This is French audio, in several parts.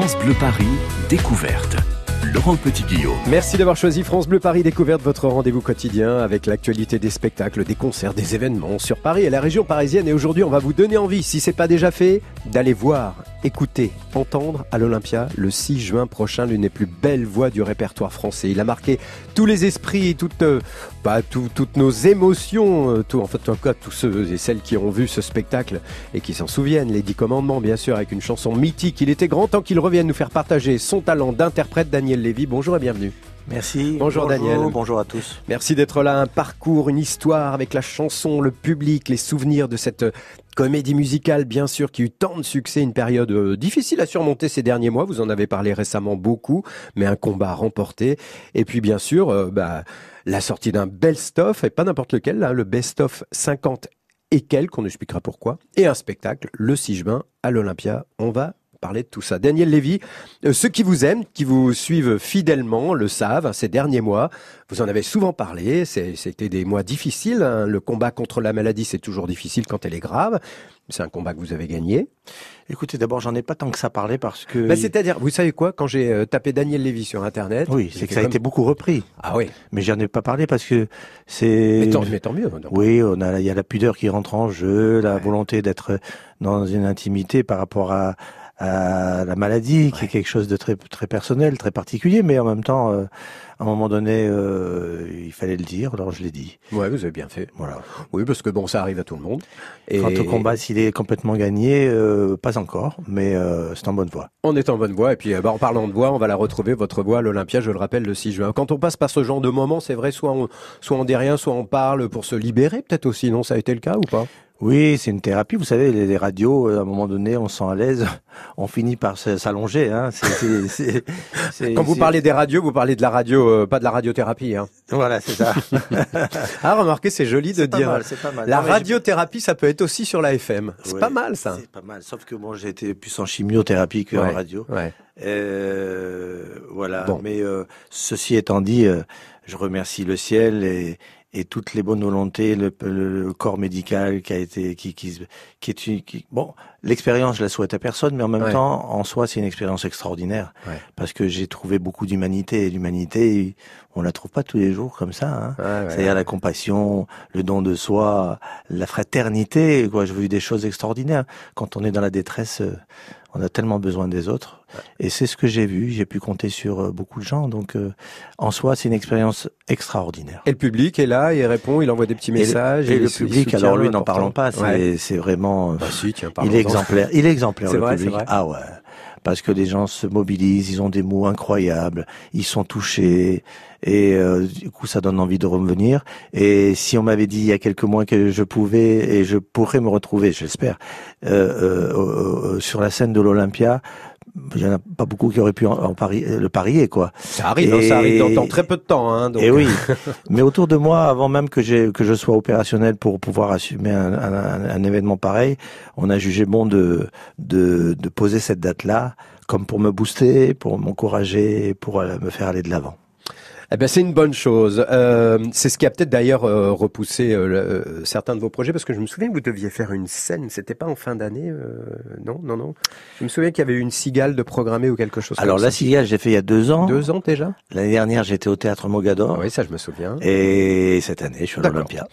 France Bleu Paris, découverte. Laurent Petit-Guillaume. Merci d'avoir choisi France Bleu Paris Découverte, votre rendez-vous quotidien avec l'actualité des spectacles, des concerts, des événements sur Paris et la région parisienne. Et aujourd'hui, on va vous donner envie, si c'est pas déjà fait, d'aller voir, écouter, entendre à l'Olympia le 6 juin prochain l'une des plus belles voix du répertoire français. Il a marqué tous les esprits, toutes, euh, bah, toutes nos émotions, euh, tout, en fait, en cas, tous ceux et celles qui ont vu ce spectacle et qui s'en souviennent. Les Dix Commandements, bien sûr, avec une chanson mythique. Il était grand temps qu'il revienne nous faire partager son talent d'interprète, Daniel Lévy. Bonjour et bienvenue. Merci. Bonjour, Daniel. Bonjour à tous. Merci d'être là. Un parcours, une histoire avec la chanson, le public, les souvenirs de cette comédie musicale, bien sûr, qui a eu tant de succès, une période euh, difficile à surmonter ces derniers mois. Vous en avez parlé récemment beaucoup, mais un combat remporté. Et puis, bien sûr, euh, bah, la sortie d'un best-of, et pas n'importe lequel, le best-of 50 et quelques, on expliquera pourquoi, et un spectacle le 6 juin à l'Olympia. On va parler de tout ça. Daniel Lévy, euh, ceux qui vous aiment, qui vous suivent fidèlement, le savent, ces derniers mois, vous en avez souvent parlé, c'était des mois difficiles, hein. le combat contre la maladie c'est toujours difficile quand elle est grave, c'est un combat que vous avez gagné. Écoutez, d'abord, j'en ai pas tant que ça parlé parce que. Bah, c'est-à-dire, vous savez quoi, quand j'ai euh, tapé Daniel Lévy sur Internet. Oui, c'est que ça a été beaucoup repris. Ah oui. Mais j'en ai pas parlé parce que c'est. Mais tant, mais tant mieux. Oui, on a, il y a la pudeur qui rentre en jeu, la volonté d'être dans une intimité par rapport à, à la maladie, qui est quelque chose de très très personnel, très particulier, mais en même temps, euh, à un moment donné, euh, il fallait le dire, alors je l'ai dit. Ouais, vous avez bien fait. Voilà. Oui, parce que bon, ça arrive à tout le monde. Et quant au combat, s'il est complètement gagné, euh, pas encore, mais euh, c'est en bonne voie. On est en bonne voie, et puis bah, en parlant de voix, on va la retrouver votre voix à l'Olympia, je le rappelle, le 6 juin. Quand on passe par ce genre de moment, c'est vrai, soit on, soit on dit rien, soit on parle pour se libérer, peut-être aussi. Non, ça a été le cas ou pas? Oui, c'est une thérapie. Vous savez, les, radios, euh, à un moment donné, on se sent à l'aise, on finit par s'allonger. Hein. Quand vous parlez des radios, vous parlez de la radio, euh, pas de la radiothérapie. Hein. Voilà, c'est ça. ah, remarquez, c'est joli de dire. Mal, pas mal. La radiothérapie, ça peut être aussi sur la FM. C'est pas mal, ça. C'est pas mal. Sauf que moi, j'ai été plus en chimiothérapie qu'en en radio. Ouais. Euh, voilà. Mais euh, ceci étant dit, je remercie le ciel et et toutes les bonnes volontés, le, le, corps médical qui a été, qui, qui, qui est une, qui, bon, l'expérience, je la souhaite à personne, mais en même temps, en soi, c'est une expérience extraordinaire parce que j'ai trouvé beaucoup d'humanité et l'humanité, on la trouve pas tous les jours comme ça. Hein. C'est-à-dire la compassion, le don de soi, la fraternité. Quoi, j'ai vu des choses extraordinaires. Quand on est dans la détresse, euh, on a tellement besoin des autres. Et c'est ce que j'ai vu. J'ai pu compter sur euh, beaucoup de gens. Donc, euh, en soi, c'est une expérience extraordinaire. Et le public est là, il répond, il envoie des petits messages. Et, le, public, alors lui, n'en parlons pas. C'est vraiment. Bah, si, tiens, il est exemplaire. Il est exemplaire. le public. Ah ouais parce que les gens se mobilisent, ils ont des mots incroyables, ils sont touchés et euh, du coup ça donne envie de revenir. Et si on m'avait dit il y a quelques mois que je pouvais et je pourrais me retrouver, j'espère, euh, euh, sur la scène de l'Olympia, il y en a pas beaucoup qui auraient pu en, le parier quoi. Ça arrive, hein, ça arrive dans, très peu de temps. Hein, Et oui, mais autour de moi, avant même que j'ai que je sois opérationnel pour pouvoir assumer un, un, un, événement pareil, on a jugé bon de de, de poser cette date là comme pour me booster, pour m'encourager, pour me faire aller de l'avant. Eh ben c'est une bonne chose. Euh, c'est ce qui a peut-être d'ailleurs euh, repoussé euh, euh, certains de vos projets, parce que je me souviens que vous deviez faire une scène. C'était pas en fin d'année, euh, non, non, non. Je me souviens qu'il y avait eu une cigale de programmée ou quelque chose. Alors la cigale, j'ai fait il y a deux ans. Deux ans déjà. L'année dernière, j'étais au théâtre Mogador. oui, ça je me souviens. Et cette année, je suis à l'Olympia.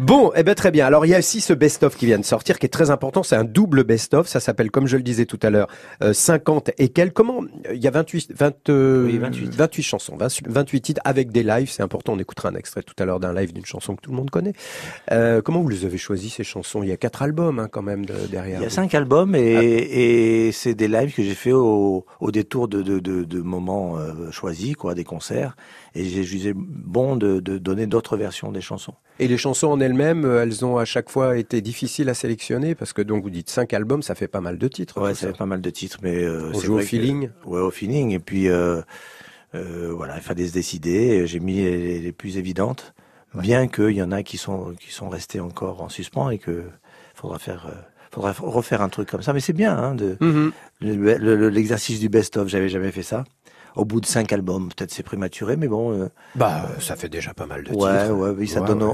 Bon, eh ben très bien. Alors il y a aussi ce best-of qui vient de sortir, qui est très important. C'est un double best-of. Ça s'appelle, comme je le disais tout à l'heure, 50 et quelques. Comment Il y a 28, 20, oui, 28. 28 chansons, 28 titres avec des lives, c'est important. On écoutera un extrait tout à l'heure d'un live d'une chanson que tout le monde connaît. Euh, comment vous les avez choisis ces chansons? Il y a quatre albums hein, quand même derrière. Il y a cinq albums et, ah. et c'est des lives que j'ai fait au, au détour de, de, de, de moments euh, choisis, quoi, des concerts. Et j'ai jugé bon de, donner d'autres versions des chansons. Et les chansons en elles-mêmes, euh, elles ont à chaque fois été difficiles à sélectionner parce que donc vous dites cinq albums, ça fait pas mal de titres. Ouais, ça fait pas mal de titres, mais euh, on joue au feeling. ouais, au feeling. Et puis euh, euh, voilà, il fallait se décider. J'ai mis les, plus évidentes, bien qu'il y en a qui sont qui sont restés encore en suspens et que faudra faire. Euh, faudra refaire un truc comme ça, mais c'est bien hein, de mm-hmm. l'exercice du best-of. J'avais jamais fait ça. Au bout de cinq albums. Peut-être c'est prématuré, mais bon. bah, ça fait déjà pas mal de titres. Ouais, ouais, oui, ça donne.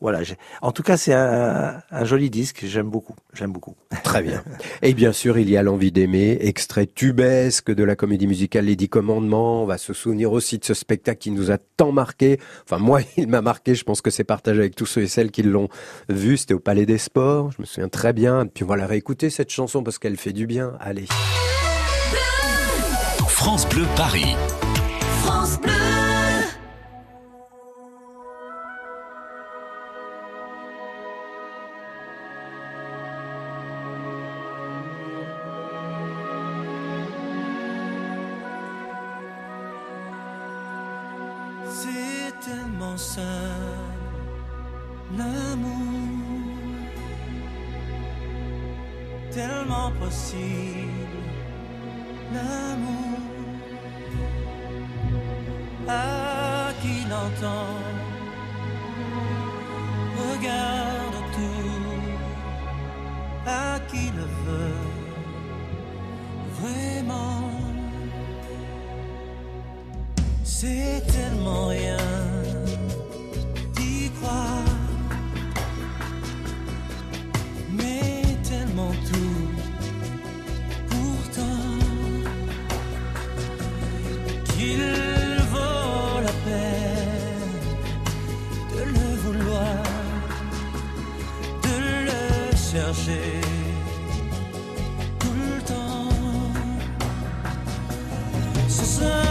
voilà. En tout cas, c'est un, un, joli disque. J'aime beaucoup. J'aime beaucoup. Très bien. Et bien sûr, il y a l'envie d'aimer, extrait tubesque de la comédie musicale Les Dix Commandements. On va se souvenir aussi de ce spectacle qui nous a tant marqué. Enfin, moi, il m'a marqué. Je pense que c'est partagé avec tous ceux et celles qui l'ont vu. C'était au Palais des Sports. Je me souviens très bien. Puis on va la réécouter cette chanson parce qu'elle fait du bien. Allez. France Bleu Paris. 是什？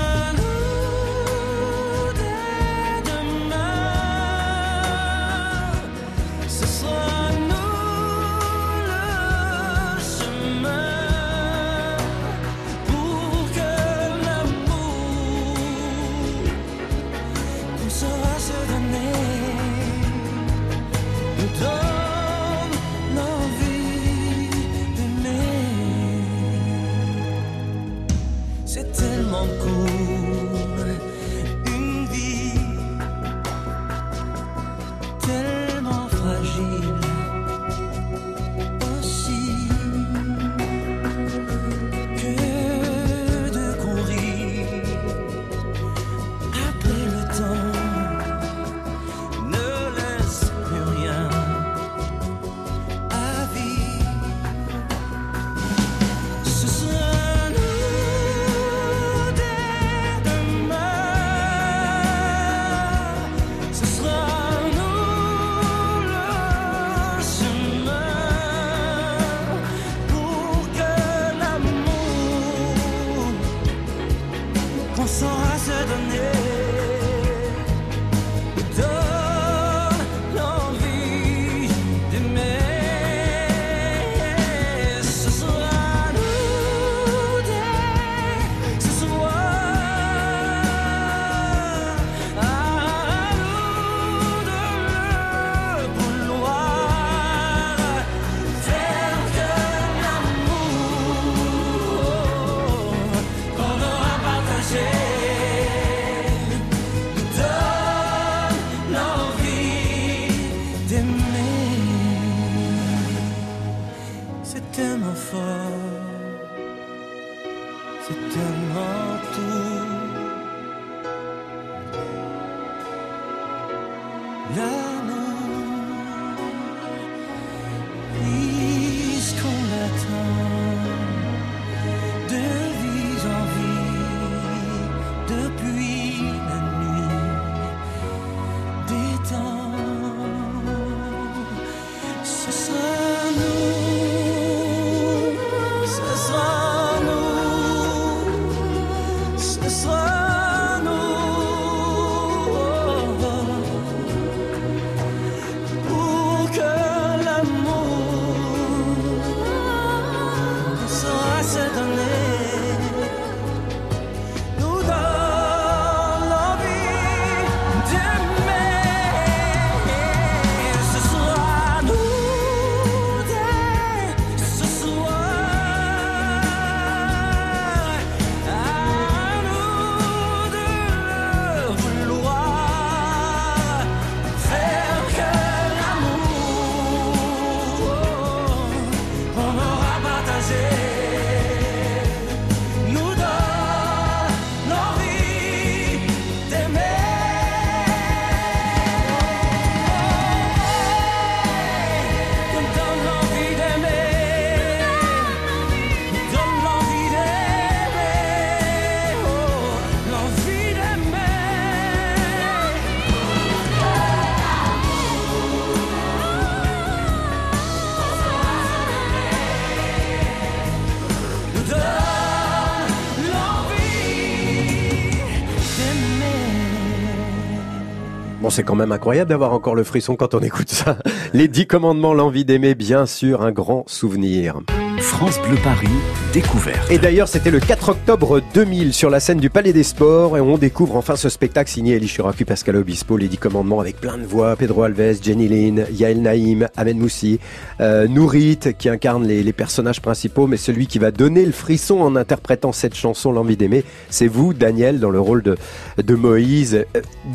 C'est quand même incroyable d'avoir encore le frisson quand on écoute ça. Les dix commandements, l'envie d'aimer, bien sûr, un grand souvenir. France Bleu Paris, découverte. Et d'ailleurs, c'était le 4 octobre 2000 sur la scène du Palais des Sports et on découvre enfin ce spectacle signé Elie Chiracu, Pascal Obispo, les 10 commandements avec plein de voix, Pedro Alves, Jenny Lynn, Yael Naïm, Ahmed Moussi, euh, Nourit qui incarne les, les, personnages principaux, mais celui qui va donner le frisson en interprétant cette chanson, L'envie d'aimer, c'est vous, Daniel, dans le rôle de, de Moïse.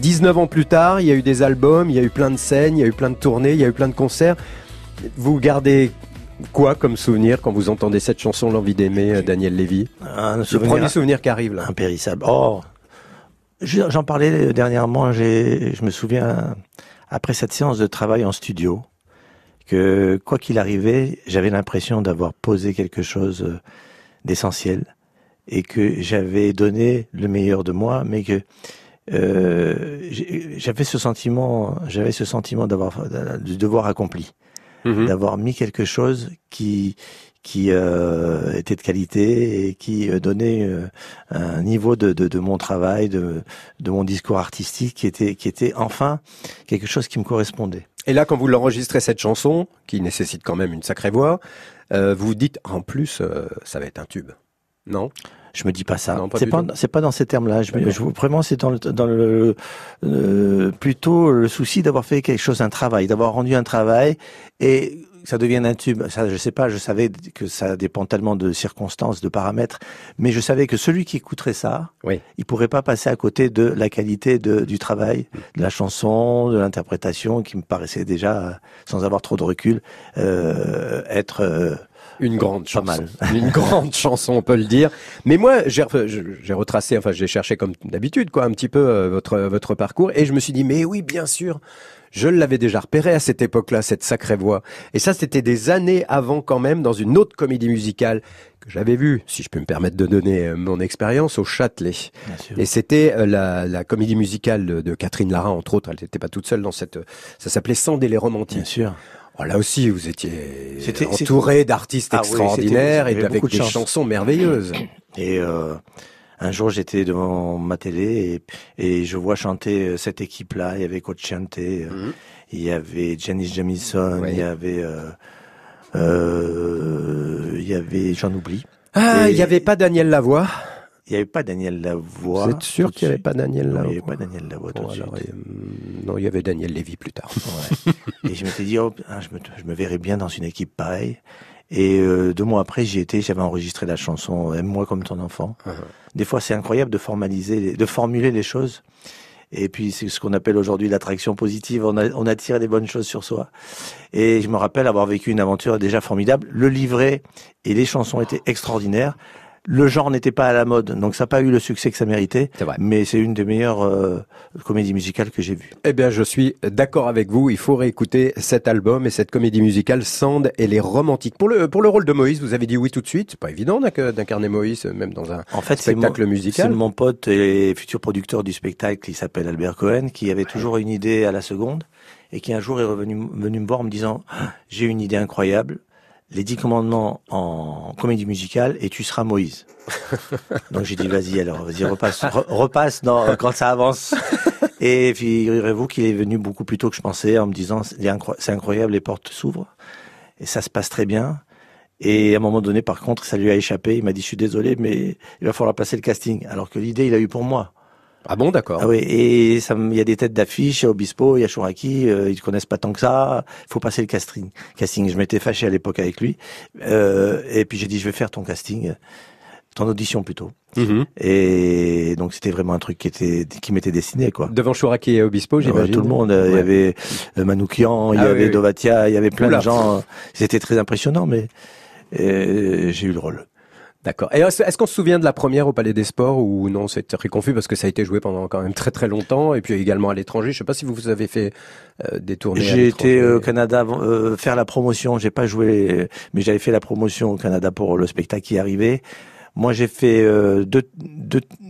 19 euh, ans plus tard, il y a eu des albums, il y a eu plein de scènes, il y a eu plein de tournées, il y a eu plein de concerts. Vous gardez quoi comme souvenir quand vous entendez cette chanson L'envie d'aimer, euh, Daniel Lévy Le premier souvenir qui arrive là. Impérissable. Oh, j'en parlais dernièrement. Je me souviens après cette séance de travail en studio que quoi qu'il arrivait, j'avais l'impression d'avoir posé quelque chose euh, d'essentiel et que j'avais donné le meilleur de moi, mais que euh, j'avais ce sentiment, j'avais ce sentiment d'avoir du devoir accompli. Mhm. d'avoir mis quelque chose qui qui euh, était de qualité et qui euh, donnait euh, un niveau de, de, de, mon travail, de, de mon discours artistique qui était qui était enfin quelque chose qui me correspondait. Et là, quand vous l'enregistrez cette chanson, qui nécessite quand même une sacrée voix, euh, vous dites en plus, ça va être un tube, non? Je me dis pas ça. C'est pas, c'est pas dans ces termes-là. Je, je, vraiment, c'est dans le, dans le euh, plutôt le souci d'avoir fait quelque chose, un travail, d'avoir rendu un travail et ça devient un tube. Ça, je sais pas. Je savais que ça dépend tellement de circonstances, de paramètres, mais je savais que celui qui écouterait ça, oui. il pourrait pas passer à côté de la qualité de, du travail, de la chanson, de l'interprétation, qui me paraissait déjà, sans avoir trop de recul, euh, être euh, une grande chanson. Une grande chanson, on peut le dire. Mais moi, j'ai retracé, enfin, j'ai cherché comme d'habitude, quoi, un petit peu euh, votre votre parcours, et je me suis dit, mais oui, bien sûr, je l'avais déjà repéré à cette époque-là, cette sacrée voix. Et ça, c'était des années avant, quand même, dans une autre comédie musicale que j'avais vue, si je peux me permettre de donner euh, mon expérience, au Châtelet. Et c'était euh, la, la, comédie musicale de, de Catherine Lara, entre autres. Elle n'était pas toute seule dans cette. Ça s'appelait Sans délai romantique. Bien sûr. Oh, là aussi, vous étiez entouré d'artistes ah extraordinaires et avec des chansons merveilleuses. Et euh, un jour, j'étais devant ma télé et, et, je vois chanter euh, cette équipe-là. Il y avait Coach Chante, euh, mhm. il y avait Janice Jamison, il y avait euh, euh, il y avait j'en oublie. Ah, il n'y avait pas Daniel Lavoie. Il n'y avait pas Daniel Lavoie. Vous êtes sûr qu'il n'y avait pas Daniel Lavoie Il n'y avait pas Daniel Lavoie tout de suite. Non, il y avait Daniel Lévy plus tard. Ouais. et je m'étais dit, oh, je, me, je me verrais bien dans une équipe pareille. Et euh, deux mois après, j'y étais, j'avais enregistré la chanson Aime-moi comme ton enfant. Uh-huh. Des fois, c'est incroyable de formaliser, de formuler les choses. Et puis, c'est ce qu'on appelle aujourd'hui l'attraction positive. On, a, on attire des bonnes choses sur soi. Et je me rappelle avoir vécu une aventure déjà formidable. Le livret et les chansons étaient extraordinaires. Le genre n'était pas à la mode, donc ça n'a pas eu le succès que ça méritait. Vrai. Mais c'est une des meilleures euh, comédies musicales que j'ai vues. Eh bien, je suis d'accord avec vous. Il faut réécouter cet album et cette comédie musicale Sand et les romantiques. Pour le pour le rôle de Moïse, vous avez dit oui tout de suite. Pas évident d'incarner Moïse, même dans un en fait, spectacle musical. C'est mon pote et futur producteur du spectacle, qui s'appelle Albert Cohen, qui avait toujours une idée à la seconde et qui un jour est revenu venu me voir en me disant ah, j'ai une idée incroyable les dix commandements en comédie musicale et tu seras Moïse. Donc j'ai dit vas-y alors, vas-y repasse, repasse dans, quand ça avance. Et figurez-vous qu'il est venu beaucoup plus tôt que je pensais en me disant c'est incroyable, les portes s'ouvrent et ça se passe très bien. Et à un moment donné, par contre, ça lui a échappé. Il m'a dit je suis désolé, mais il va falloir passer le casting. Alors que l'idée, il a eu pour moi. Ah bon, d'accord. Ah oui, et il y a des têtes d'affiche, il y a Obispo, il y a Chouraki, euh, ils connaissent pas tant que ça. Il faut passer le casting. Casting. Je m'étais fâché à l'époque avec lui, euh, et puis j'ai dit je vais faire ton casting, ton audition plutôt. Mm-hmm. Et donc c'était vraiment un truc qui était qui m'était destiné quoi. Devant Chouraki et Obispo, j'imagine. tout le monde. Il y avait euh, Manoukian, il y ah avait Dovatia, il y avait plein de gens. C'était très impressionnant, mais j'ai eu le rôle. D'accord. Et est-ce qu'on se souvient de la première au Palais des Sports ou non C'est très confus parce que ça a été joué pendant quand même très très longtemps et puis également à l'étranger? Je sais pas si vous, vous avez fait euh, des tournées. J'ai été au Canada euh, faire la promotion. J'ai pas joué, mais j'avais fait la promotion au Canada pour le spectacle qui arrivait. Moi, j'ai fait euh, deux,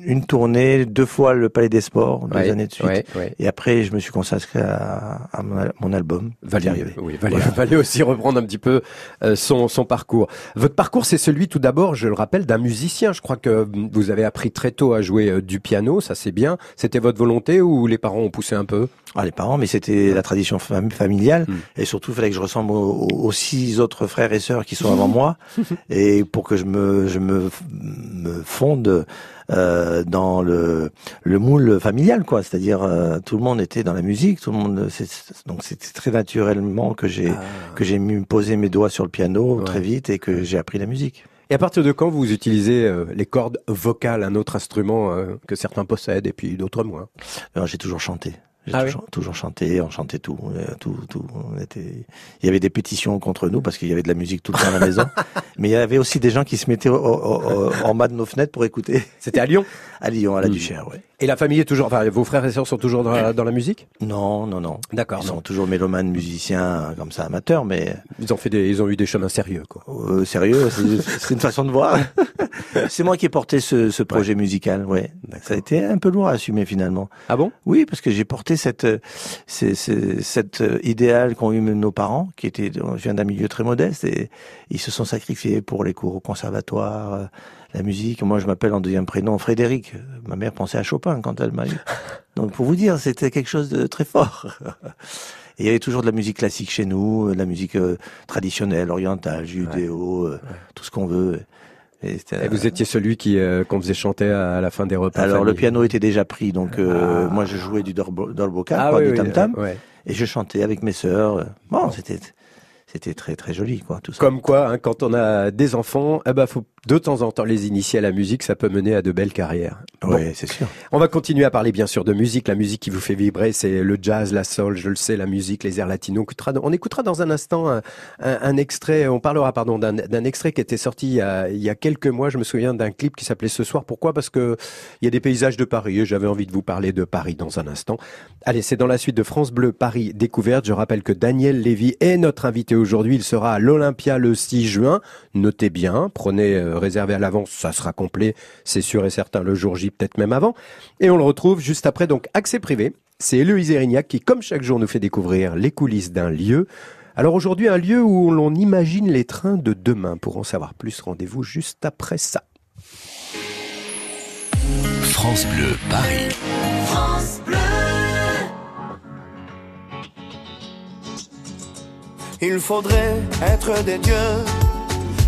une tournée, deux fois le Palais des Sports, deux années de suite. Et après, je me suis consacré à, mon, album. Valait, oui, valait, aussi reprendre un petit peu euh, son, son parcours. Votre parcours, c'est celui tout d'abord, je le rappelle, d'un musicien. Je crois que vous avez appris très tôt à jouer euh, du piano, ça c'est bien. C'était votre volonté ou les parents ont poussé un peu? Ah, les parents, mais c'était la tradition familiale. Hmm. Et surtout, il fallait que je ressemble aux, six autres frères et sœurs qui sont avant moi. et pour que je me, je me, me fonde euh, dans le, le moule familial, quoi. C'est-à-dire euh, tout le monde était dans la musique, tout le monde. Donc c'était très naturellement que j'ai ah. que j'ai posé mes doigts sur le piano très vite et que j'ai appris la musique. Et à partir de quand vous utilisez euh, les cordes vocales, un autre instrument que certains possèdent et puis d'autres moins? J'ai toujours chanté. J'ai ah toujours, chanté, on chantait tout, tout, tout. On était... Il y avait des pétitions contre nous parce qu'il y avait de la musique tout le temps à la maison. Mais il y avait aussi des gens qui se mettaient en bas de nos fenêtres pour écouter. C'était à Lyon À Lyon, à la hmm. Duchère, oui. Et la famille est toujours, enfin, vos frères et sœurs sont toujours dans la, dans la musique? Non, non, non. D'accord. Ils sont toujours mélomanes, musiciens, comme ça, amateurs, mais ils ont fait des, ils ont eu des chemins sérieux, quoi. Euh, sérieux, c'est une façon de voir. c'est moi qui ai porté ce, ce projet musical, ouais. Ça a été un peu lourd à assumer finalement. Ah bon? Oui, parce que j'ai porté cette, cette, cette idéal qu'ont eu nos parents, qui étaient, je viens d'un milieu très modeste, et ils se sont sacrifiés pour les cours au conservatoire la musique. Moi, je m'appelle en deuxième prénom Frédéric. Ma mère pensait à Chopin quand elle m'a eu. Donc, pour vous dire, c'était quelque chose de très fort. Et il y avait toujours de la musique classique chez nous, de la musique euh, traditionnelle, orientale, judéo, euh, tout ce qu'on veut. Et, vous étiez celui qui euh, qu'on faisait chanter à la fin des repas. Alors le piano était déjà pris, donc ah. moi je jouais du dolboca, ah, du tam tam, et je chantais avec mes sœurs. Bon, c'était c'était très très joli quoi tout ça. Comme quoi, hein, quand on a des enfants, eh ben faut de temps en temps les initier à la musique, ça peut mener à de belles carrières. oui, c'est sûr. On va continuer à parler bien sûr de musique, la musique qui vous fait vibrer, c'est le jazz, la soul, je le sais, la musique, les airs latinos. On écoutera dans un instant un, un, extrait, on parlera pardon d'un extrait qui était sorti il y, a, il y a quelques mois. Je me souviens d'un clip qui s'appelait Ce soir. Pourquoi? Parce que il y a des paysages de Paris et j'avais envie de vous parler de Paris dans un instant. Allez, c'est dans la suite de France Bleu Paris Découverte. Je rappelle que Daniel Lévy est notre invité aujourd'hui. Il sera à l'Olympia le 6 juin. Notez bien, prenez euh, réservé à l'avance, ça sera complet, c'est sûr et certain, le jour J, peut-être même avant. Et on le retrouve juste après, donc, accès privé. C'est Héloïse Erignac qui, comme chaque jour, nous fait découvrir les coulisses d'un lieu. Alors aujourd'hui, un lieu où l'on imagine les trains de demain. Pour en savoir plus, rendez-vous juste après ça. France Bleu, Paris. France Bleu. Il faudrait être des dieux,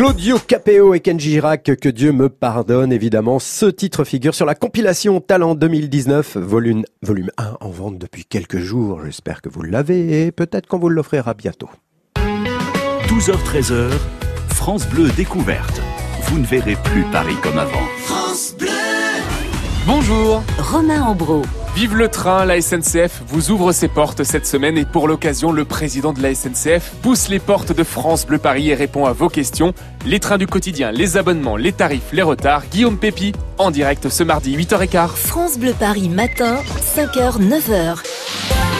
Claudio Capéo et Kenji Girac, que Dieu me pardonne, évidemment. Ce titre figure sur la compilation Talent 2019, volume, volume 1, en vente depuis quelques jours. J'espère que vous l'avez et peut-être qu'on vous l'offrira bientôt. 12h-13h, France Bleu découverte. Vous ne verrez plus Paris comme avant. France Bleu Bonjour Romain Ambro. Vive le train, la SNCF vous ouvre ses portes cette semaine et pour l'occasion, le président de la SNCF pousse les portes de France Bleu Paris et répond à vos questions. Les trains du quotidien, les abonnements, les tarifs, les retards. Guillaume Pépi, en direct ce mardi 8h15. France Bleu Paris matin, 5h, 9h.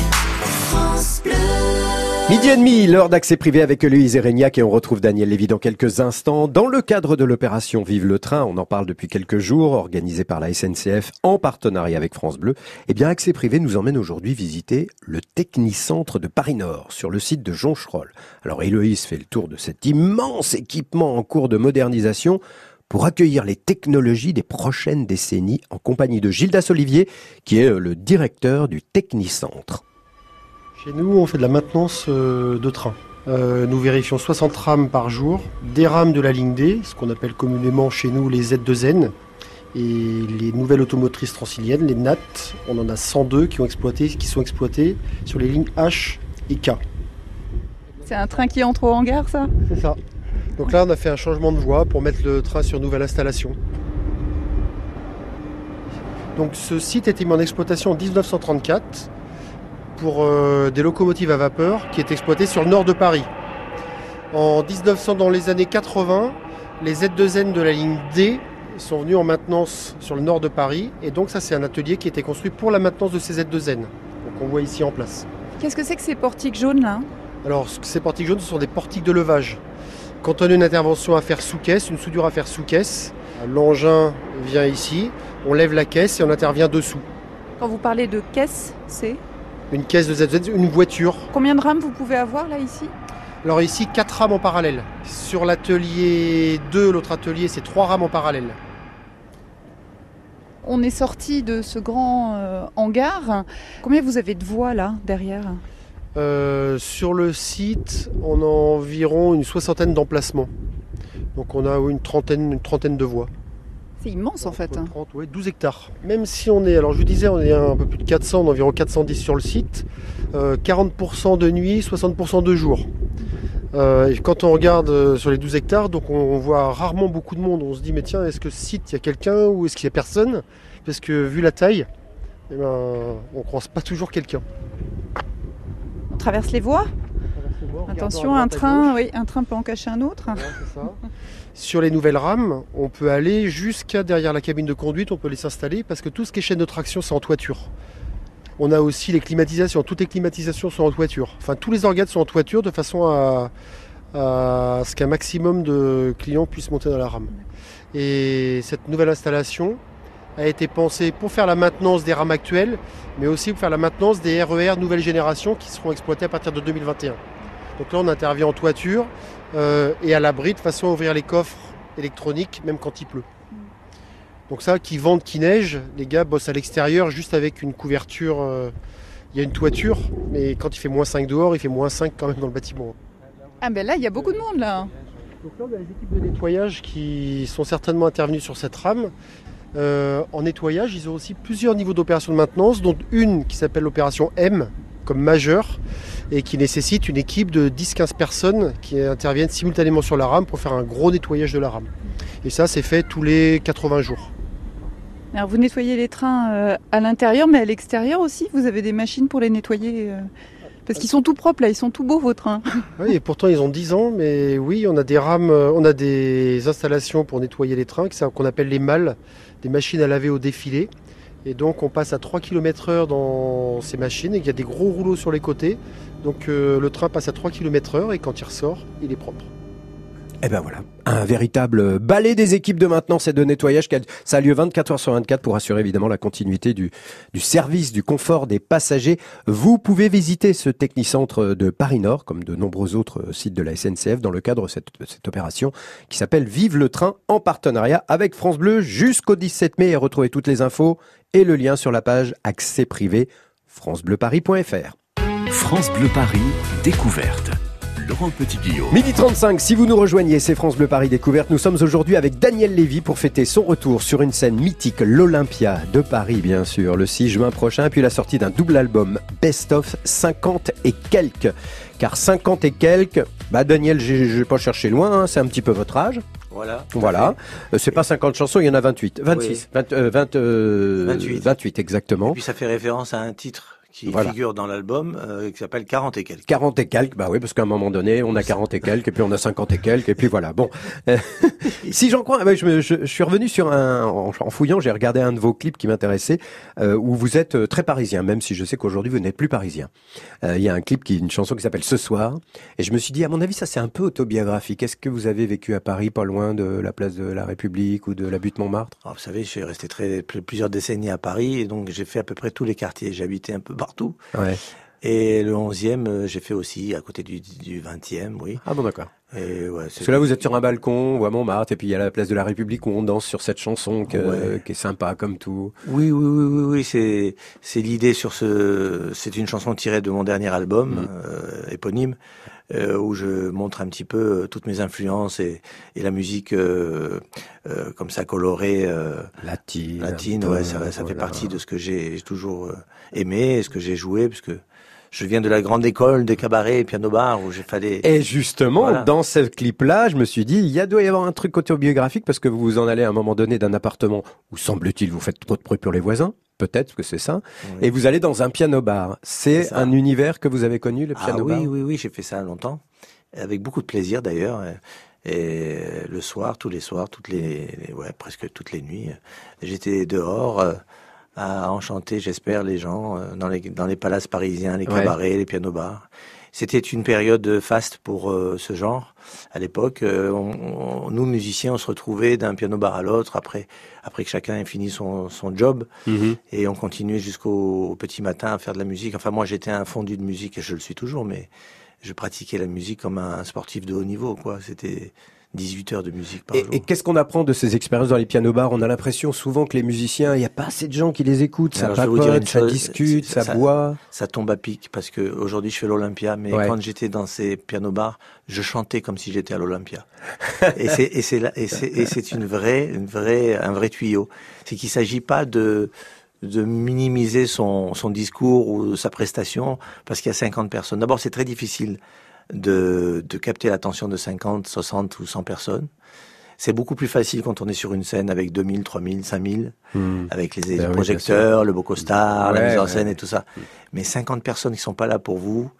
Midi et demi, l'heure d'accès privé avec Louise Erignac et on retrouve Daniel Lévy dans quelques instants. Dans le cadre de l'opération Vive le train, on en parle depuis quelques jours, organisée par la SNCF en partenariat avec France Bleu. Eh bien, accès privé nous emmène aujourd'hui visiter le Technicentre de Paris-Nord sur le site de Joncherolles. Alors, Héloïse fait le tour de cet immense équipement en cours de modernisation pour accueillir les technologies des prochaines décennies en compagnie de Gildas Olivier, qui est le directeur du Technicentre. Chez nous, on fait de la maintenance euh, de train. Euh, nous vérifions 60 rames par jour, des rames de la ligne D, ce qu'on appelle communément chez nous les Z2N, et les nouvelles automotrices transiliennes, les NAT, on en a 102 qui, ont exploité, qui sont exploitées sur les lignes H et K. C'est un train qui entre au hangar, ça? C'est ça. Donc là, on a fait un changement de voie pour mettre le train sur nouvelle installation. Donc ce site a été mis en exploitation en 1934 pour euh, des locomotives à vapeur qui est exploité sur le nord de Paris. En 1900, dans les années 80, les Z2N de la ligne D sont venus en maintenance sur le nord de Paris. Et donc ça, c'est un atelier qui a été construit pour la maintenance de ces Z2N. Donc on voit ici en place. Qu'est-ce que c'est que ces portiques jaunes là? Alors ces portiques jaunes, ce sont des portiques de levage. Quand on a une intervention à faire sous caisse, une soudure à faire sous caisse, l'engin vient ici, on lève la caisse et on intervient dessous. Quand vous parlez de caisse, c'est? Une caisse de ZZ, une voiture. Combien de rames vous pouvez avoir là ici? Alors ici, 4 rames en parallèle. Sur l'atelier 2, l'autre atelier, c'est 3 rames en parallèle. On est sorti de ce grand euh, hangar. Combien vous avez de voies là derrière? Euh, Sur le site, on a environ une soixantaine d'emplacements. Donc on a une trentaine, une trentaine de voies. C'est immense en fait. 30, 12 hectares. Même si on est, alors je vous disais, on est un peu plus de 400, environ 410 sur le site. 40% de nuit, 60% de jour. Euh, quand on regarde euh, sur les 12 hectares, donc on, voit rarement beaucoup de monde. On se dit, mais tiens, est-ce que ce site, il y a quelqu'un ou est-ce qu'il n'y a personne? Parce que vu la taille, eh ben, on ne croise pas toujours quelqu'un. On traverse les voies Attention, un train, oui, un train peut en cacher un autre. Sur les nouvelles rames, on peut aller jusqu'à derrière la cabine de conduite, on peut les s'installer parce que tout ce qui est chaîne de traction, c'est en toiture. On a aussi les climatisations, toutes les climatisations sont en toiture. Enfin, tous les organes sont en toiture de façon à, ce qu'un maximum de clients puissent monter dans la rame. Et cette nouvelle installation a été pensée pour faire la maintenance des rames actuelles, mais aussi pour faire la maintenance des RER e nouvelle génération qui seront exploités à partir de 2021. Donc là, on intervient en toiture euh, et à l'abri de façon à ouvrir les coffres électroniques, même quand il pleut. Donc ça, qui vente, qui neige, les gars bossent à l'extérieur juste avec une couverture. Euh, il y a une toiture, mais quand il fait moins 5 dehors, il fait moins 5 quand même dans le bâtiment. Ah ben là, il y a beaucoup de monde là. Donc là, on a les équipes de nettoyage qui sont certainement intervenues sur cette rame. en nettoyage, ils ont aussi plusieurs niveaux d'opération de maintenance, dont une qui s'appelle l'opération M, comme majeur, et qui nécessite une équipe de 10-15 personnes qui interviennent simultanément sur la rame pour faire un gros nettoyage de la rame. Et ça, c'est fait tous les 80 jours. Alors vous nettoyez les trains euh, à l'intérieur, mais à l'extérieur aussi, vous avez des machines pour les nettoyer euh, Parce qu'ils sont tout propres là, ils sont tout beaux vos trains. Oui, et pourtant ils ont 10 ans, mais oui, on a des rames, euh, on a des installations pour nettoyer les trains qu'on appelle les malles, des machines à laver au défilé. Et donc on passe à 3 km heure dans ces machines et il y a des gros rouleaux sur les côtés. Donc euh, le train passe à 3 km heure et quand il ressort, il est propre. Et eh ben voilà, un véritable balai des équipes de maintenance et de nettoyage. Ça a lieu 24 heures sur 24 pour assurer évidemment la continuité du, service, du confort des passagers. Vous pouvez visiter ce technicentre de Paris Nord, comme de nombreux autres sites de la SNCF, dans le cadre de cette, cette opération qui s'appelle Vive le train en partenariat avec France Bleu jusqu'au 17 mai et retrouvez toutes les infos et le lien sur la page accès privé francebleuparis.fr. France Bleu Paris, découverte. Laurent Petit-Guillaume. Midi 35, si vous nous rejoignez, c'est France Bleu Paris Découverte. Nous sommes aujourd'hui avec Daniel Lévy pour fêter son retour sur une scène mythique, l'Olympia de Paris, bien sûr, le 6 juin prochain, puis la sortie d'un double album Best of 50 et quelques. Car 50 et quelques, bah Daniel, j'ai pas cherché loin, hein, c'est un petit peu votre âge. Voilà. Voilà. Euh, c'est pas 50 chansons, il y en a 28. 26. 20, 28. 28, exactement. Et puis ça fait référence à un titre qui figure dans l'album, euh, qui s'appelle 40 et quelques. 40 et quelques, bah oui, parce qu'à un moment donné, on a 40 et quelques, et puis on a 50 et quelques, et puis voilà. Bon, si j'en crois, je, me, je, suis revenu sur un, en, fouillant, j'ai regardé un de vos clips qui m'intéressait, euh, où vous êtes euh, très parisien, même si je sais qu'aujourd'hui vous n'êtes plus parisien. Euh, il y a un clip qui, une chanson qui s'appelle Ce soir, et je me suis dit, à mon avis, ça c'est un peu autobiographique. Est-ce que vous avez vécu à Paris, pas loin de la place de la République ou de la butte Montmartre? Vous savez, je suis resté très plusieurs décennies à Paris, et donc j'ai fait à peu près tous les quartiers. Habité un peu partout. Ouais. Et le 11e, euh, j'ai fait aussi à côté du, du 20e, oui. Ah bon, d'accord. Et ouais, Parce que là, vous êtes sur un balcon ou à Montmartre, et puis il y a la place de la République où on danse sur cette chanson qui est sympa comme tout. Oui, oui, oui, oui, oui c'est c'est l'idée sur ce. C'est une chanson tirée de mon dernier album mm. euh, éponyme. Euh, où je montre un petit peu euh, toutes mes influences et, et la musique euh, euh comme ça colorée latine. Latine, ouais, ça, ça fait partie de ce que j'ai toujours aimé, et ce que j'ai joué, parce que je viens de la grande école des cabarets et piano-bar où j'ai fallu... Et justement, dans ce clip-là, je me suis dit, il y a doit y avoir un truc autobiographique parce que vous vous en allez à un moment donné d'un appartement où semble-t-il vous faites trop de bruit pour les voisins. Peut-être que c'est ça. Et vous allez dans un piano-bar. C'est un univers que vous avez connu, le piano-bar ah, Oui, oui, oui, j'ai fait ça longtemps. Avec beaucoup de plaisir d'ailleurs. Et le soir, tous les soirs, toutes les, ouais, presque toutes les nuits, j'étais dehors euh, à enchanter, j'espère, les gens euh, dans les, dans les palaces parisiens, les cabarets, les pianos-bars. C'était une période faste pour euh, ce genre. À l'époque, euh, nous musiciens, on se retrouvait d'un piano-bar à l'autre après, après que chacun ait fini son, son job, mhm. et on continuait jusqu'au petit matin à faire de la musique. Enfin, moi, j'étais un fondu de musique, et je le suis toujours, mais je pratiquais la musique comme un sportif de haut niveau, quoi. C'était 18 heures de musique par et, jour. Et qu'est-ce qu'on apprend de ces expériences dans les piano-bars On a l'impression souvent que les musiciens, il n'y a pas assez de gens qui les écoutent, ça papote, ça discute, ça, boit. Ça tombe à pic parce que aujourd'hui je fais l'Olympia, mais quand j'étais dans ces piano-bars, je chantais comme si j'étais à l'Olympia. et c'est une vraie une vraie un vrai tuyau. C'est qu'il s'agit pas de de minimiser son, son discours ou sa prestation parce qu'il y a 50 personnes. D'abord, c'est très difficile de, de capter l'attention de 50, 60 ou 100 personnes. C'est beaucoup plus facile quand on est sur une scène avec 2000, 3000, 5000, avec les, ben projecteurs, le beau costard, la mise en scène et tout ça. Mais 50 personnes qui sont pas là pour vous,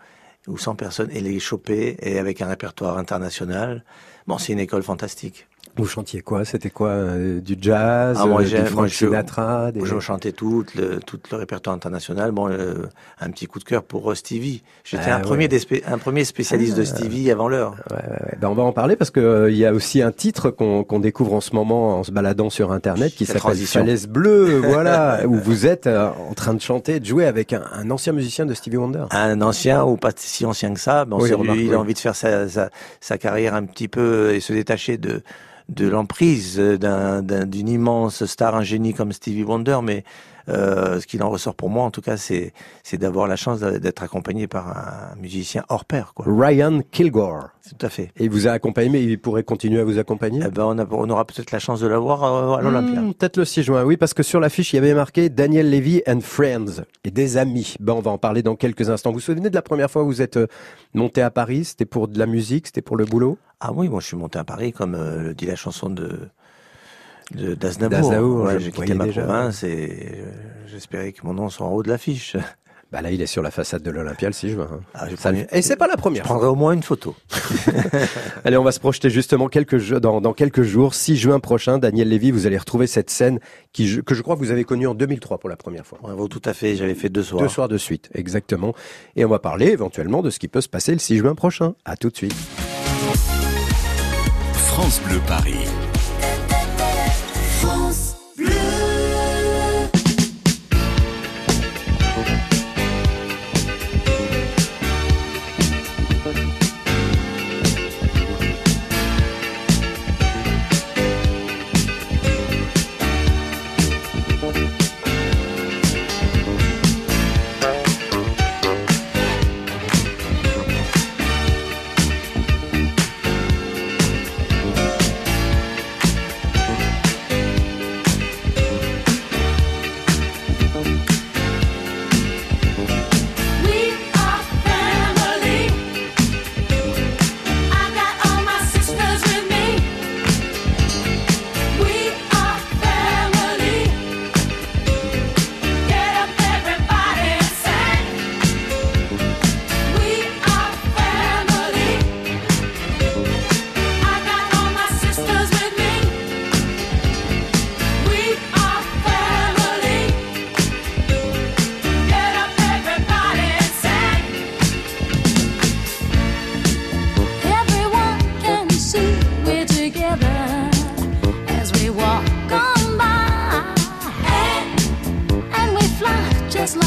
ou 100 personnes, et les choper, et avec un répertoire international, bon, c'est une école fantastique. Vous chantiez quoi? C'était quoi euh, Du jazz ah, moi, euh, Du Frank Sinatra Je chantais tout le, tout le répertoire international. Bon, euh, un petit coup de cœur pour Stevie. J'étais ah, un, premier un premier spécialiste de ah. Stevie avant l'heure. Ouais, ouais, ben, on va en parler parce que il y a aussi un titre qu'on découvre en ce moment en se baladant sur Internet qui s'appelle Falaise Bleue, voilà, où vous êtes en train de chanter, de jouer avec un, un, ancien musicien de Stevie Wonder. Un ancien ou pas si ancien que ça. Bon, il a envie de faire sa, sa, sa carrière un petit peu et se détacher de de l'emprise d'une immense star, un génie comme Stevie Wonder, mais euh, ce qu'il en ressort pour moi, en tout cas, c'est d'avoir la chance d'être accompagné par un musicien hors pair. Quoi. Ryan Kilgore. Tout à fait. Et il vous a accompagné, mais il pourrait continuer à vous accompagner? Eh ben, on, on, aura peut-être la chance de l'avoir euh, à l'Olympia. Hmm, peut-être le 6 juin, oui, parce que sur l'affiche, il y avait marqué Daniel Levy and Friends, et des amis. Ben, on va en parler dans quelques instants. Vous vous souvenez de la première fois où vous êtes euh, monté à Paris? C'était pour de la musique C'était pour le boulot? Ah oui, moi je suis monté à Paris, comme le dit la chanson de d'Aznavour. Ouais, j'ai quitté ma province et euh, j'espérais que mon nom soit en haut de l'affiche. Bah là, il est sur la façade de l'Olympia le 6 juin. Hein. Ah, et c'est pas la première. Je prendrai au moins une photo. Allez, on va se projeter justement quelques dans, dans quelques jours, 6 juin prochain. Daniel Lévy, vous allez retrouver cette scène qui, que je crois que vous avez connue en 2003 pour la première fois. Ouais, tout à fait. J'avais fait deux soirs. Deux soirs de suite, exactement. Et on va parler éventuellement de ce qui peut se passer le 6 juin prochain. À tout de suite. France Bleu Paris.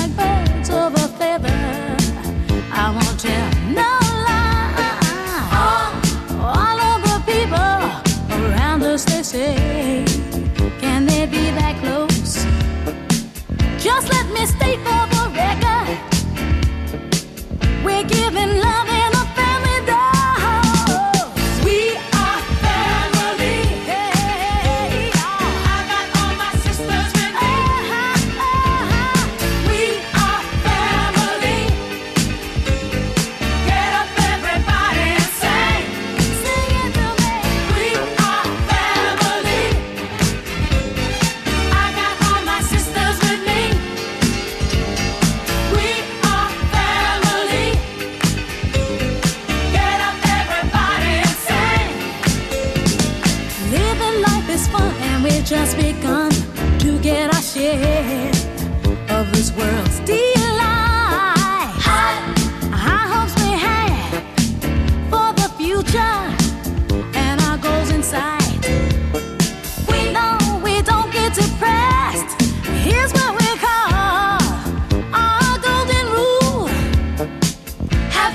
like birds of a feather. I won't tell no.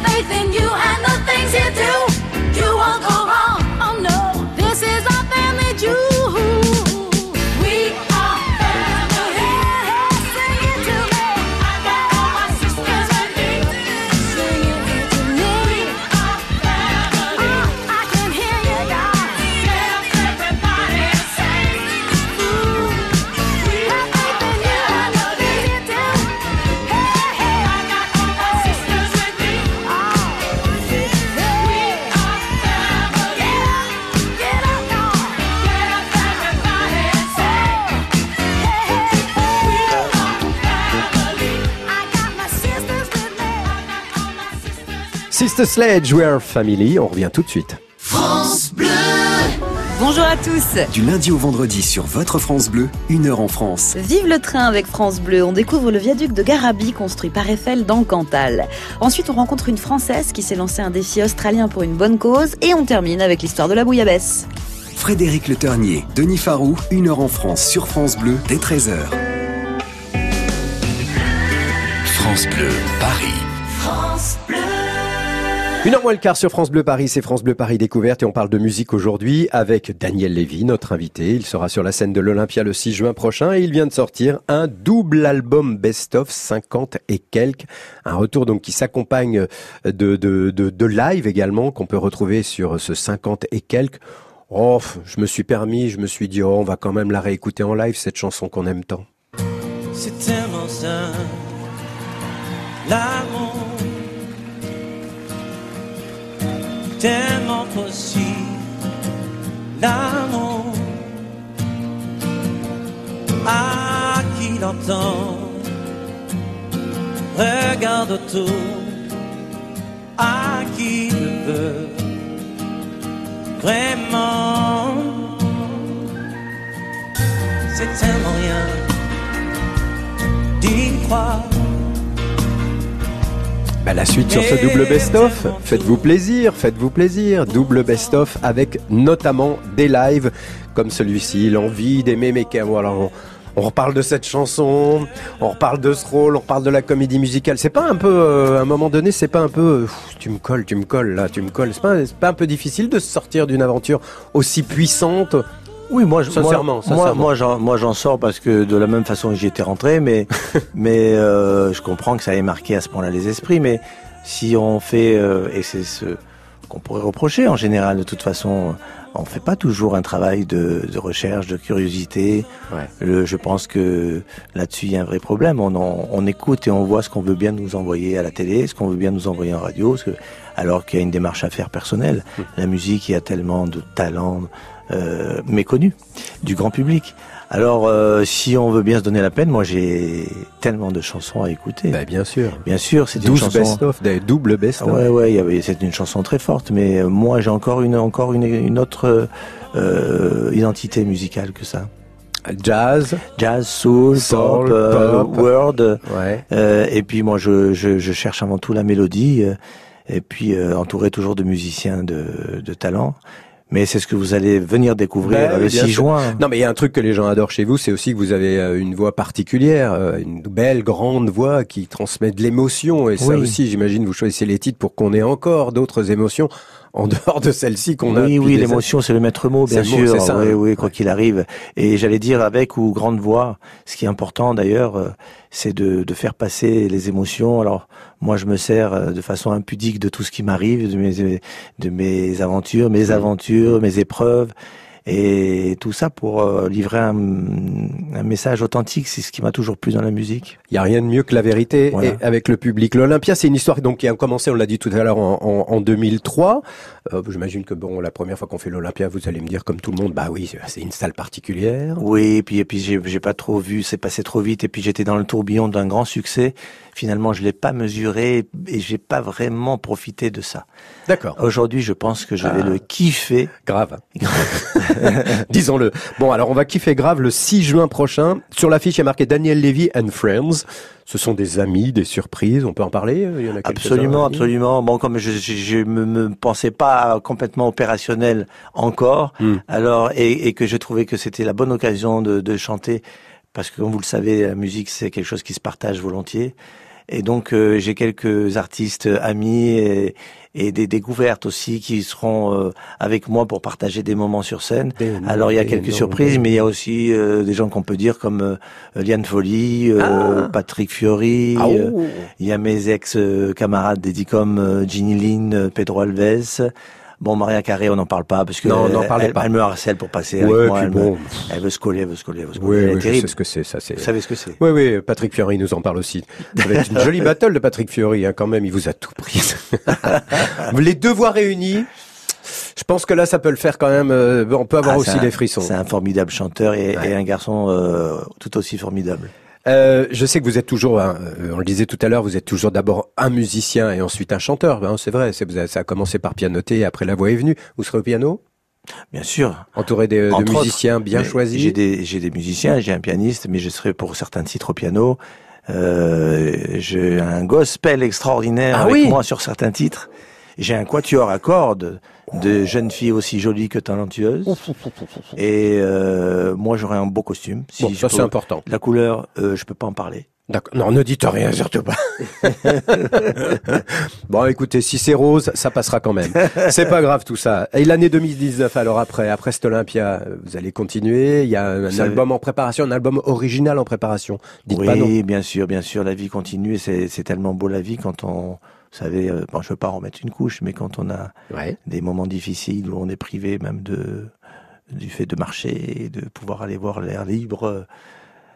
faith in you and the things you do. You won't go Sledge, We're Family. On revient tout de suite. France Bleu Bonjour à tous Du lundi au vendredi sur votre France Bleu, une heure en France. Vive le train avec France Bleu. On découvre le viaduc de Garabi construit par Eiffel dans le Cantal. Ensuite, on rencontre une Française qui s'est lancé un défi australien pour une bonne cause. Et on termine avec l'histoire de la bouillabaisse. Frédéric Le Ternier, Denis Farou, une heure en France sur France Bleu dès 13h. France Bleu, Paris. Une heure moins le quart sur France Bleu Paris, c'est France Bleu Paris Découverte et on parle de musique aujourd'hui avec Daniel Lévy, notre invité. Il sera sur la scène de l'Olympia le 6 juin prochain et il vient de sortir un double album best-of 50 et quelques. Un retour donc qui s'accompagne de, de, de, live également qu'on peut retrouver sur ce 50 et quelques. Oh, je me suis permis, je me suis dit, oh, on va quand même la réécouter en live, cette chanson qu'on aime tant. C'est tellement tellement possible l'amour à qui l'entend. Regarde autour à qui le veut vraiment. C'est tellement rien d'y croire bah, la suite sur ce double best-of, faites-vous plaisir, faites-vous plaisir. Double best-of avec notamment des lives comme celui-ci, l'envie d'aimer mes Alors, on, reparle de cette chanson, on reparle de ce rôle, on reparle de la comédie musicale. C'est pas un peu, euh, à un moment donné, c'est pas un peu, tu me colles, tu me colles là, tu me colles. C'est pas, pas un peu difficile de sortir d'une aventure aussi puissante oui, moi, sincèrement, moi, moi, j'en, moi, j'en sors parce que de la même façon que j'y étais rentré, mais, mais euh, je comprends que ça ait marqué à ce point-là les esprits. Mais si on fait, euh, et c'est ce qu'on pourrait reprocher en général, de toute façon, on fait pas toujours un travail de, de recherche, de curiosité. Ouais. je pense que là-dessus, il y a un vrai problème. On, on, écoute et on voit ce qu'on veut bien nous envoyer à la télé, ce qu'on veut bien nous envoyer en radio, que, alors qu'il y a une démarche à faire personnelle. Hum. La musique, il y a tellement de talents euh, méconnu du grand public. Alors, euh, si on veut bien se donner la peine, moi j'ai tellement de chansons à écouter. Bah, bien sûr. Bien sûr, c'est une chanson. best-of, des doubles best-of. Ouais, ouais, c'est une chanson très forte, mais euh, moi j'ai encore une, encore une, une autre euh, identité musicale que ça. Jazz, jazz, soul, pop, pop, world. Ouais. et puis moi, je, je, je, cherche avant tout la mélodie. et puis entouré toujours de musiciens de, de talent mais c'est ce que vous allez venir découvrir ben le 6 juin. Non, mais il y a un truc que les gens adorent chez vous, c'est aussi que vous avez euh, une voix particulière, euh, une belle, grande voix qui transmet de l'émotion. Et ça aussi, j'imagine, vous choisissez les titres pour qu'on ait encore d'autres émotions en dehors de celle-ci qu'on a. Oui, oui, l'émotion, c'est le maître mot, bien sûr. Ça, oui, oui, quoi qu'il arrive. Et j'allais dire avec ou grande voix. Ce qui est important d'ailleurs, euh, c'est de, de, faire passer les émotions. Alors moi, je me sers euh, de façon impudique de tout ce qui m'arrive, de mes, de mes aventures, mes aventures, mes épreuves. Et tout ça pour euh, livrer un, un, message authentique, c'est ce qui m'a toujours plu dans la musique. Il y a rien de mieux que la vérité et avec le public. L'Olympia, c'est une histoire donc qui a commencé, on l'a dit tout à l'heure, en, en, en, 2003. Euh, J'imagine que bon, la première fois qu'on fait l'Olympia, vous allez me dire comme tout le monde, bah oui, c'est une salle particulière. Oui, et puis et puis j'ai pas trop vu, c'est passé trop vite, et puis j'étais dans le tourbillon d'un grand succès. Finalement, je l'ai pas mesuré et j'ai pas vraiment profité de ça. D'accord. Aujourd'hui, je pense que je vais ah. le kiffer. Grave. Disons-le. Bon, alors on va kiffer grave le 6 juin prochain. Sur l'affiche, il y a marqué Daniel Levy and Friends. Ce sont des amis, des surprises. On peut en parler Il y en a Absolument, absolument. Bon, comme je, je, me, me, pensais pas complètement opérationnel encore, hmm. alors et, et, que je trouvais que c'était la bonne occasion de, de chanter, parce que comme vous le savez, la musique c'est quelque chose qui se partage volontiers. Et donc euh, j'ai quelques artistes amis et, et, des découvertes aussi qui seront euh, avec moi pour partager des moments sur scène. Alors il y a quelques surprises, mais il y a aussi euh, des gens qu'on peut dire comme Liane Folly, ah. Patrick Fiori. Ah. Il y a mes ex camarades des comme Ginny Lynn, Pedro Alves. Bon, Maria Carré, on n'en parle pas parce que non, elle, elle, pas. elle, me harcèle pour passer avec moi. Elle, bon. elle, veut se coller, elle veut se coller, elle veut se coller. Oui, oui je sais ce que c'est, ça c'est. Vous savez ce que c'est Oui, oui. Patrick Fiori nous en parle aussi. Être une jolie battle de Patrick Fiori, hein, quand même. Il vous a tout pris. Les deux voix réunies. Je pense que là, ça peut le faire quand même. Euh, on peut avoir ah, aussi des frissons. C'est un formidable chanteur et, et un garçon euh, tout aussi formidable. Euh, je sais que vous êtes toujours, euh, on le disait tout à l'heure, vous êtes toujours d'abord un musicien et ensuite un chanteur. Hein, c'est vrai, ça a commencé par pianoter et après la voix est venue. Vous serez au piano? Bien sûr. Entouré de, de musiciens bien choisis. J'ai des, j'ai des musiciens, j'ai un pianiste, mais je serai pour certains titres au piano. Euh, j'ai un gospel extraordinaire ah avec moi sur certains titres. J'ai un quatuor à cordes de jeunes filles aussi jolies que talentueuses. Et euh, moi, j'aurais un beau costume. Si bon, ça c'est important. La couleur, euh, je peux pas en parler. D'accord. Non, ne dites rien, surtout pas. bon, écoutez, si c'est rose, ça passera quand même. C'est pas grave tout ça. Et l'année 2019, alors après, après cet Olympia, vous allez continuer. Il y a un album en préparation, un album original en préparation. Dites oui, non. bien sûr, bien sûr. La vie continue. C'est tellement beau la vie quand on, vous savez, euh, bon, je veux pas remettre une couche, mais quand on a des moments difficiles où on est privé même de du fait de marcher, de pouvoir aller voir l'air libre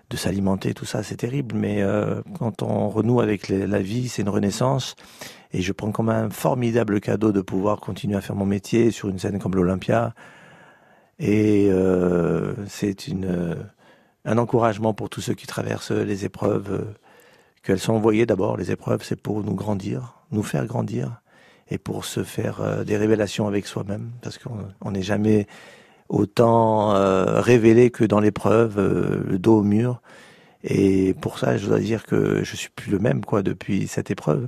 de s'alimenter, tout ça, c'est terrible. Mais euh, quand on renoue avec la vie, c'est une renaissance. Et je prends comme un formidable cadeau de pouvoir continuer à faire mon métier sur une scène comme l'Olympia. Et euh, c'est une euh, un encouragement pour tous ceux qui traversent les épreuves. Qu'elles sont envoyées d'abord, les épreuves, c'est pour nous grandir, nous faire grandir, et pour se faire des révélations avec soi-même, parce qu'on n'est jamais autant euh, révélé que dans l'épreuve, euh, le dos au mur. Et pour ça, je dois dire que je suis plus le même quoi depuis cette épreuve,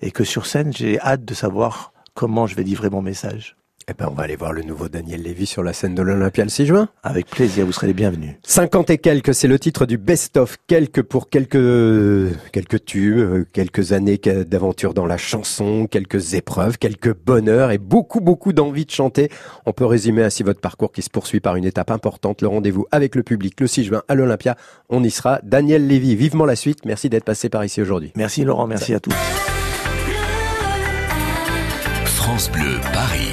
et que sur scène, j'ai hâte de savoir comment je vais livrer mon message. Eh ben, on va aller voir le nouveau Daniel Lévy sur la scène de l'Olympia le 6 juin. Avec plaisir, vous serez les bienvenus. 50 et quelques, c'est le titre du best-of. Quelques pour quelques, quelques tubes, quelques années d'aventure dans la chanson, quelques épreuves, quelques bonheurs et beaucoup, beaucoup d'envie de chanter. On peut résumer ainsi votre parcours qui se poursuit par une étape importante, le rendez-vous avec le public le 6 juin à l'Olympia. On y sera. Daniel Lévy, vivement la suite. Merci d'être passé par ici aujourd'hui. Merci Laurent, merci à tous. France Bleu, Paris.